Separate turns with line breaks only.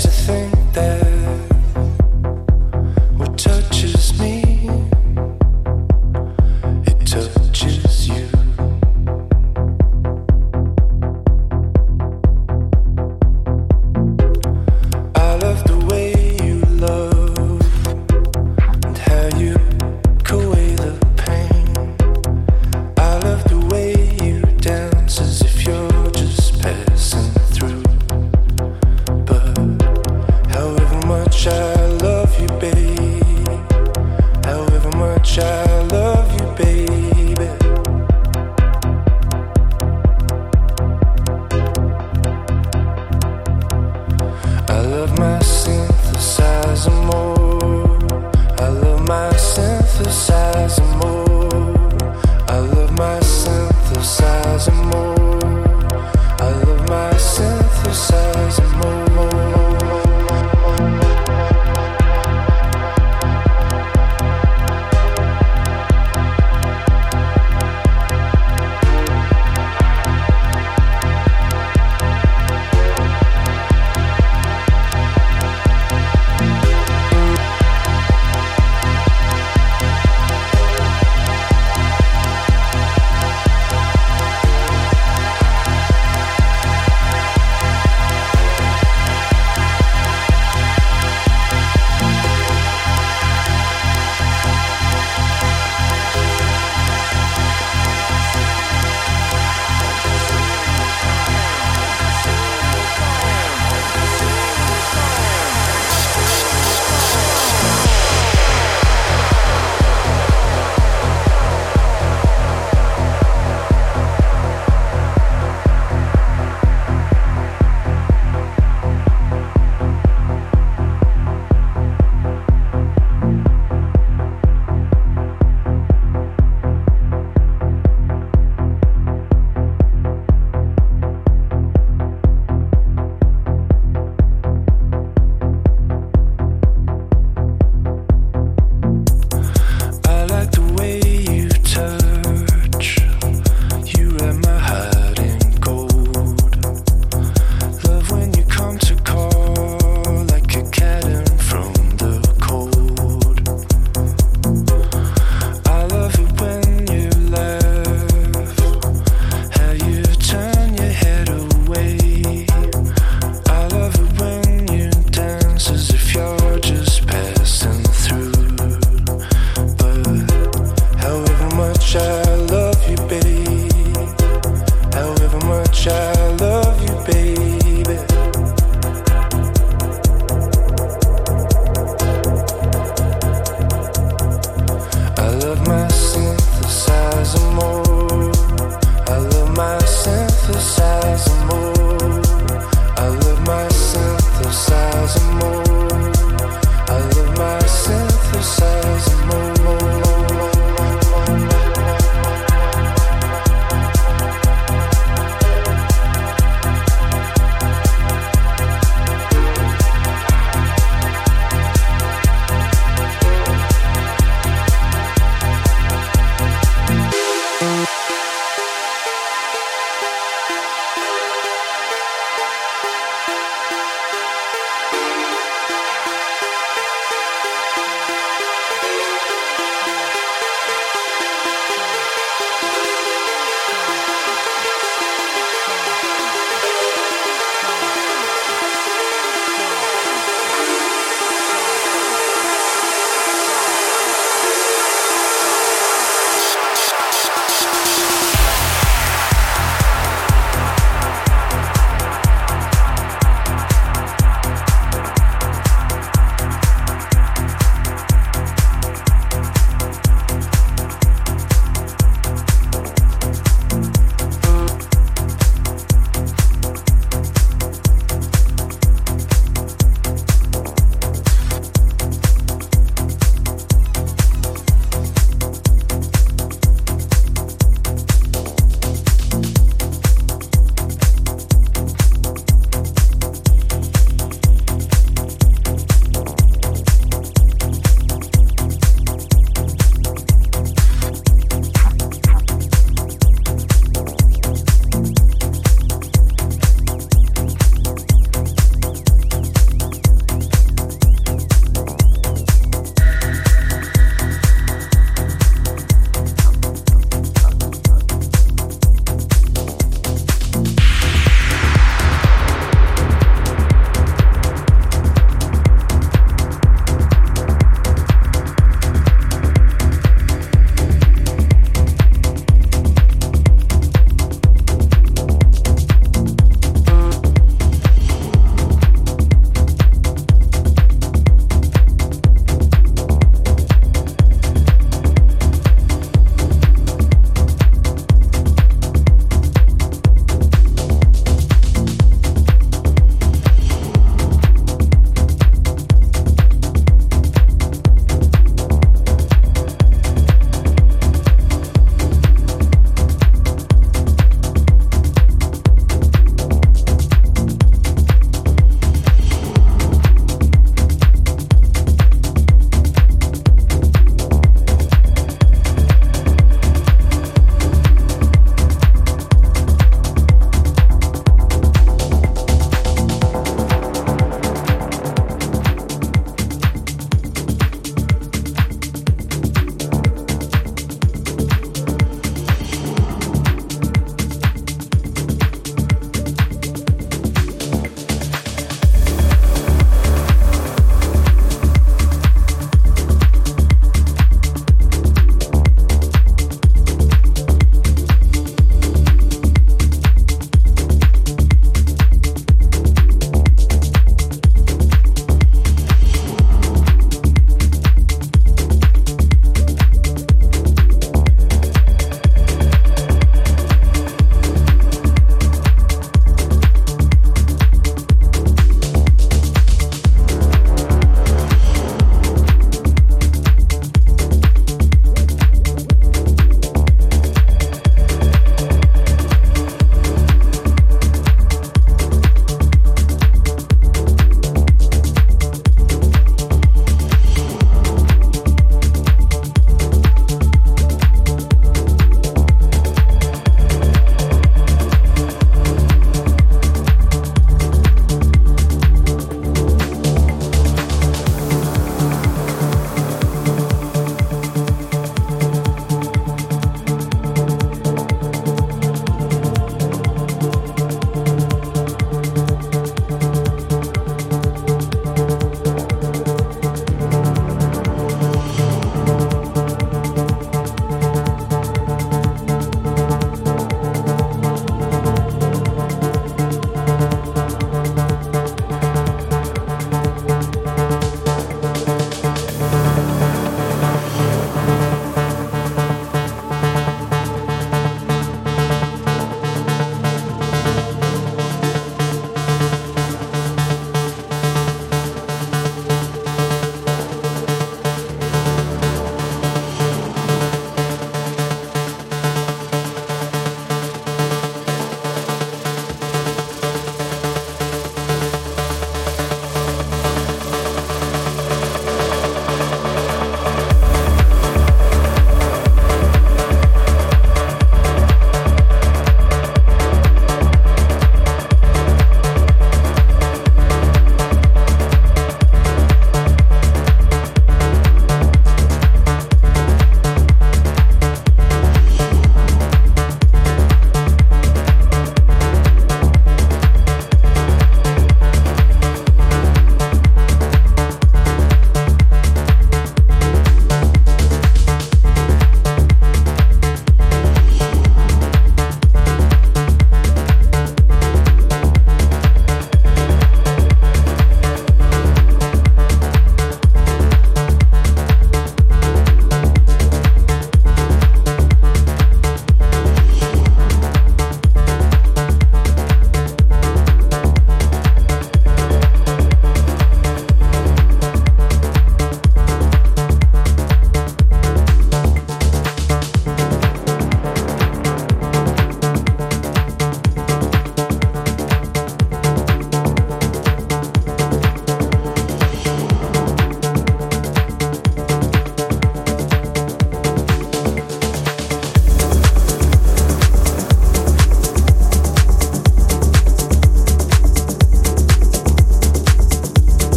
to
think.